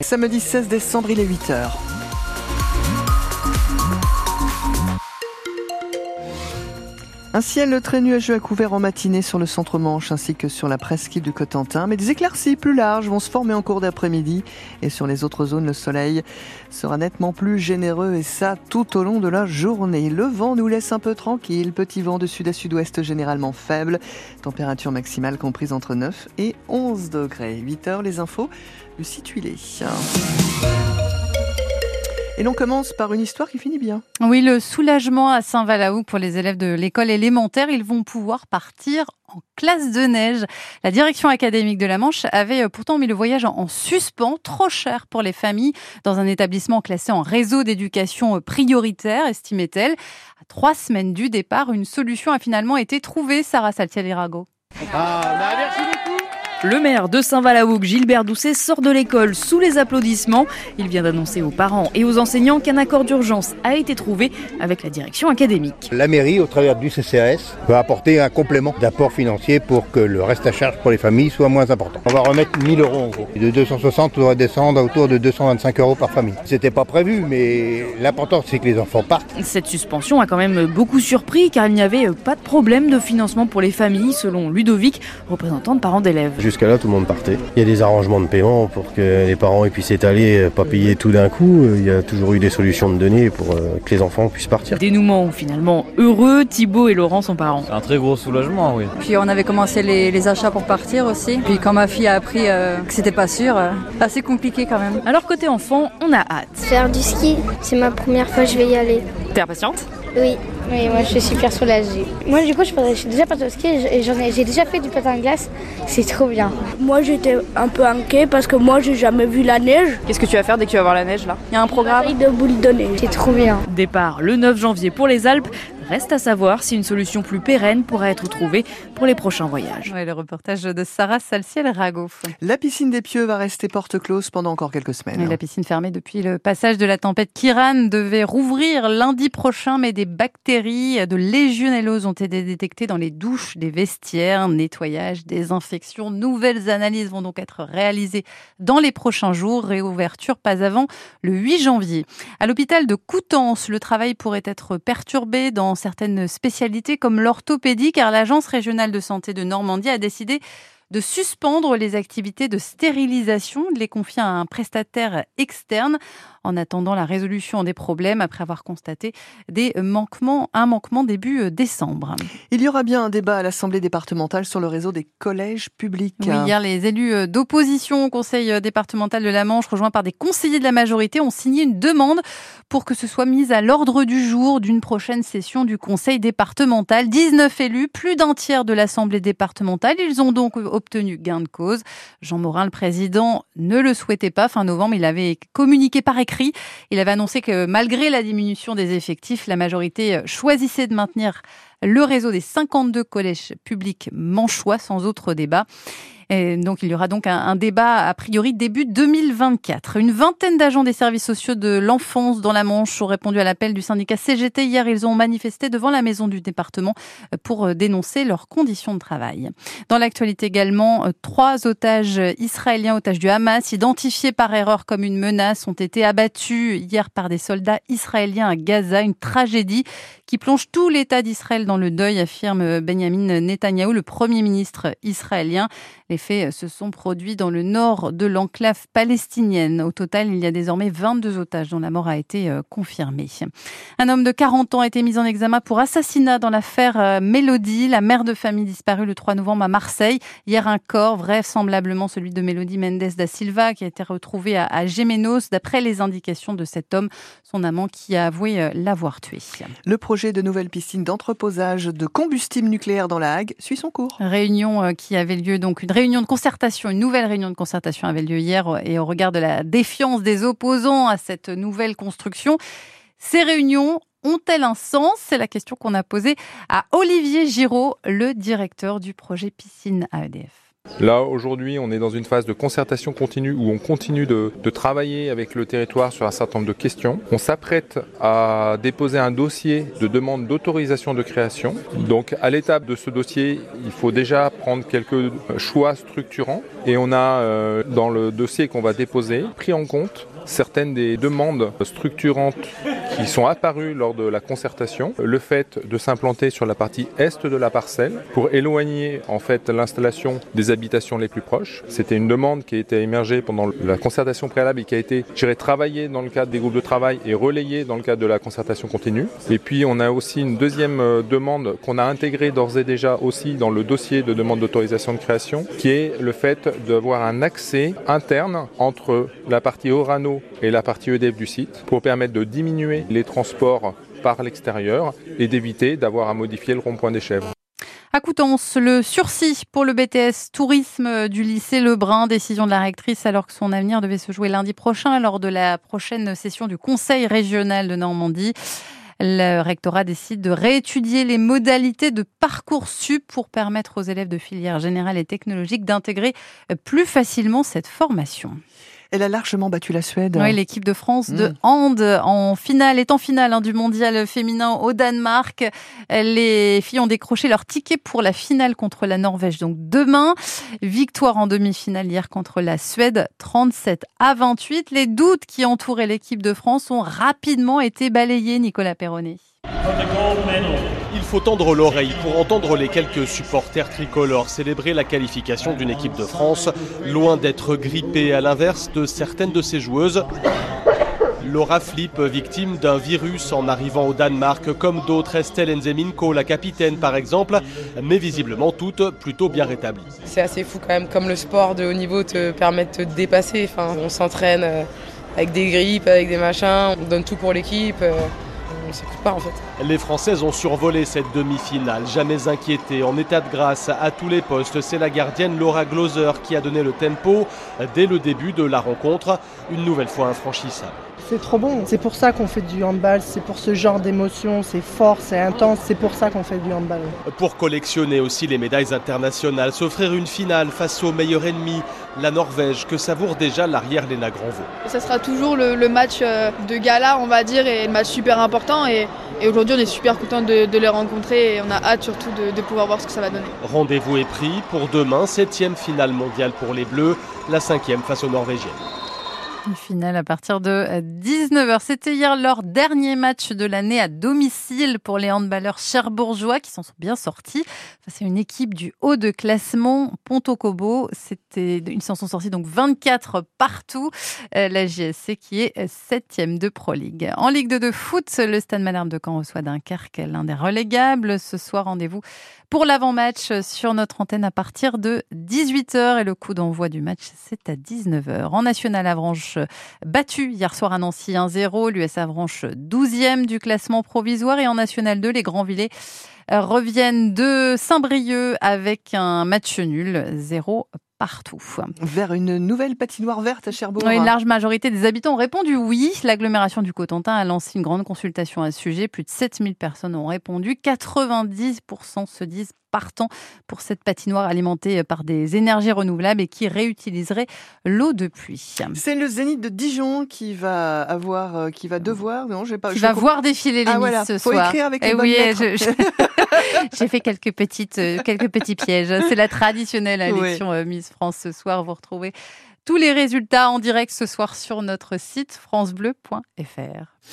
Samedi 16 décembre, il est 8h. Un ciel très nuageux à couvert en matinée sur le centre-manche ainsi que sur la presqu'île du Cotentin, mais des éclaircies plus larges vont se former en cours d'après-midi. Et sur les autres zones, le soleil sera nettement plus généreux et ça tout au long de la journée. Le vent nous laisse un peu tranquille, petit vent de sud à sud-ouest généralement faible, température maximale comprise entre 9 et 11 degrés. 8 heures, les infos, le site et l'on commence par une histoire qui finit bien. Oui, le soulagement à Saint-Valaou pour les élèves de l'école élémentaire. Ils vont pouvoir partir en classe de neige. La direction académique de la Manche avait euh, pourtant mis le voyage en suspens, trop cher pour les familles, dans un établissement classé en réseau d'éducation euh, prioritaire, estimait-elle. À trois semaines du départ, une solution a finalement été trouvée, Sarah Saltiel-Irago. Ah, bah, merci le maire de Saint-Valaouk, Gilbert Doucet, sort de l'école sous les applaudissements. Il vient d'annoncer aux parents et aux enseignants qu'un accord d'urgence a été trouvé avec la direction académique. La mairie, au travers du CCAS, va apporter un complément d'apport financier pour que le reste à charge pour les familles soit moins important. On va remettre 1000 euros en gros. De 260, on va descendre à autour de 225 euros par famille. C'était pas prévu, mais l'important c'est que les enfants partent. Cette suspension a quand même beaucoup surpris car il n'y avait pas de problème de financement pour les familles, selon Ludovic, représentant de parents d'élèves. Jusqu'à là, tout le monde partait. Il y a des arrangements de paiement pour que les parents puissent étaler, euh, pas payer tout d'un coup. Il y a toujours eu des solutions de données pour euh, que les enfants puissent partir. Dénouement finalement heureux, Thibaut et Laurent sont parents. C'est un très gros soulagement, oui. Puis on avait commencé les, achats pour partir aussi. Puis quand ma fille a appris euh, que c'était pas sûr, assez compliqué quand même. Alors côté enfant, on a hâte. Faire du ski, c'est ma première fois, je vais y aller. T'es impatiente? Oui. Oui, moi je suis super soulagée. Moi du coup je, suis déjà partie au ski et j'ai déjà fait du patin à glace. C'est trop bien. Moi j'étais un peu inquiet parce que moi j'ai jamais vu la neige. Qu'est-ce que tu vas faire dès que tu vas voir la neige là? Il y a un programme? De boules de neige. C'est trop bien. Départ le 9 janvier pour les Alpes. Reste à savoir si une solution plus pérenne pourra être trouvée pour les prochains voyages. le reportage de Sarah Salciel-Rago. La piscine des Pieux va rester porte close pendant encore quelques semaines. la piscine fermée depuis le passage de la tempête Kiran devait rouvrir lundi prochain, mais des bactéries de légionellose ont été détectées dans les douches des vestiaires. Nettoyage, désinfection, nouvelles analyses vont donc être réalisées dans les prochains jours. Réouverture pas avant le 8 janvier. À l'hôpital de Coutances, le travail pourrait être perturbé dans certaines spécialités comme l'orthopédie, car l'Agence régionale de santé de Normandie a décidé de suspendre les activités de stérilisation, de les confier à un prestataire externe en attendant la résolution des problèmes après avoir constaté des manquements, un manquement début euh, décembre. Il y aura bien un débat à l'Assemblée départementale sur le réseau des collèges publics. Oui, hier, les élus euh, d'opposition au Conseil euh, départemental de la Manche, rejoints par des conseillers de la majorité, ont signé une demande pour que ce soit mis à l'ordre du jour d'une prochaine session du Conseil départemental. 19 élus, plus d'un tiers de l'Assemblée départementale. Ils ont donc obtenu gain de cause. Jean Morin, le président, ne le souhaitait pas. Fin novembre, il avait communiqué par écrit il avait annoncé que malgré la diminution des effectifs, la majorité choisissait de maintenir le réseau des 52 collèges publics manchois sans autre débat. Donc il y aura donc un, débat a priori début 2024. Une vingtaine d'agents des services sociaux de l'enfance dans la Manche ont répondu à l'appel du syndicat CGT. Hier, ils ont manifesté devant la maison du département pour dénoncer leurs conditions de travail. Dans l'actualité également, trois otages israéliens, otages du Hamas, identifiés par erreur comme une menace, ont été abattus hier par des soldats israéliens à Gaza. Une tragédie qui plonge tout l'État d'Israël dans le deuil, affirme Benjamin Netanyahou, le Premier ministre israélien. Les faits se sont produits dans le nord de l'enclave palestinienne. Au total, il y a désormais 22 otages dont la mort a été euh, confirmée. Un homme de 40 ans a été mis en examen pour assassinat dans l'affaire euh, Mélodie, la mère de famille disparue le 3 novembre à Marseille. Hier, un corps, vraisemblablement celui de Mélodie Mendes da Silva, qui a été retrouvé à Gémenos, d'après les indications de cet homme, son amant qui a avoué euh, l'avoir tué. De nouvelle piscine d'entreposage de combustible nucléaire dans la Hague suit son cours. Réunion qui avait lieu donc une réunion de concertation, une nouvelle réunion de concertation avait lieu hier et au regard de la défiance des opposants à cette nouvelle construction, ces réunions ont-elles un sens? C'est la question qu'on a posée à Olivier Giraud, le directeur du projet piscine AEDF. Là, aujourd'hui, on est dans une phase de concertation continue où on continue de, travailler avec le territoire sur un certain nombre de questions. On s'apprête à déposer un dossier de demande d'autorisation de création. Donc, à l'étape de ce dossier, il faut déjà prendre quelques choix structurants et on a, euh, dans le dossier qu'on va déposer, pris en compte certaines des demandes structurantes qui sont apparues lors de la concertation. Le fait de s'implanter sur la partie est de la parcelle pour éloigner en fait l'installation des les plus proches. C'était une demande qui a été émergée pendant la concertation préalable et qui a été, travaillée dans le cadre des groupes de travail et relayée dans le cadre de la concertation continue. Et puis on a aussi une deuxième euh, demande qu'on a intégrée d'ores et déjà aussi dans le dossier de demande d'autorisation de création, qui est le fait d'avoir un accès interne entre la partie Orano et la partie EDF du site pour permettre de diminuer les transports par l'extérieur et d'éviter d'avoir à modifier le rond-point des Chèvres. À Coutances, le sursis pour le BTS tourisme du lycée Lebrun, décision de la rectrice alors que son avenir devait se jouer lundi prochain lors de la prochaine session du Conseil régional de Normandie. Le rectorat décide de réétudier les modalités de parcours sup pour permettre aux élèves de filière générale et technologique d'intégrer plus facilement cette formation. Elle a largement battu la Suède. Oui, l'équipe de France de mm. hand en finale est en finale hein, du mondial féminin au Danemark. Les filles ont décroché leur ticket pour la finale contre la Norvège. Donc demain, victoire en demi-finale hier contre la Suède, 37 à 28. Les doutes qui entouraient l'équipe de France ont rapidement été balayés, Nicolas Perronnet. Il faut tendre l'oreille pour entendre les quelques supporters tricolores célébrer la qualification d'une équipe de France, loin d'être grippée à l'inverse de certaines de ses joueuses. Laura Flip, victime d'un virus en arrivant au Danemark, comme d'autres, Estelle Enzeminko, la capitaine par exemple, mais visiblement toutes plutôt bien rétablies. C'est assez fou quand même, comme le sport de haut niveau te permet de te dépasser. On s'entraîne euh, avec des grippes, avec des machins, on donne tout pour l'équipe. Les Françaises ont survolé cette demi-finale, jamais inquiétées, en état de grâce à tous les postes. C'est la gardienne Laura Gloser qui a donné le tempo dès le début de la rencontre, une nouvelle fois infranchissable. C'est trop bon, c'est pour ça qu'on fait du handball, c'est pour ce genre d'émotion, c'est fort, c'est intense, c'est pour ça qu'on fait du handball. Pour collectionner aussi les médailles internationales, s'offrir une finale face au meilleur ennemi, la Norvège, que savoure déjà l'arrière Léna Granvaux? Ça sera toujours le, match euh, de gala, on va dire, et le match super important. Et, aujourd'hui, on est super content de, les rencontrer et on a hâte surtout de, de pouvoir voir ce que ça va donner. Rendez-vous est pris pour demain, septième finale mondiale pour les Bleus, la cinquième face aux Norvégiennes. Finale à partir de 19h. C'était hier leur dernier match de l'année à domicile pour les handballeurs cherbourgeois qui s'en sont bien sortis. C'est une équipe du haut de classement Ponto Cobo. Ils s'en sont sortis donc 24 partout. Euh, la JSC qui est septième de Pro League. En Ligue 2 de foot, le Stade Malherbe de Caen reçoit Dunkerque, l'un des relégables. Ce soir, rendez-vous pour l'avant-match sur notre antenne à partir de 18h et le coup d'envoi du match c'est à 19h. En National Avranches battu hier soir à Nancy 1-0, l'US Avranches 12e du classement provisoire et en National 2 les Grands-Villers reviennent de Saint-Brieuc avec un match nul 0 partout. Vers une nouvelle patinoire verte à Cherbourg. une large majorité des habitants ont répondu oui. L'agglomération du Cotentin a lancé une grande consultation à ce sujet. Plus de 7000 personnes ont répondu. 90% se disent partant pour cette patinoire alimentée par des énergies renouvelables et qui réutiliserait l'eau de pluie. C'est le Zénith de Dijon qui va avoir, euh, qui va devoir, non, j'ai pas. Qui va voir défiler les ah, ce Faut soir. écrire avec les eh oui, J'ai fait quelques petites, euh, quelques petits pièges. C'est la traditionnelle élection euh, Miss France ce soir. Vous retrouvez tous les résultats en direct ce soir sur notre site francebleu.fr.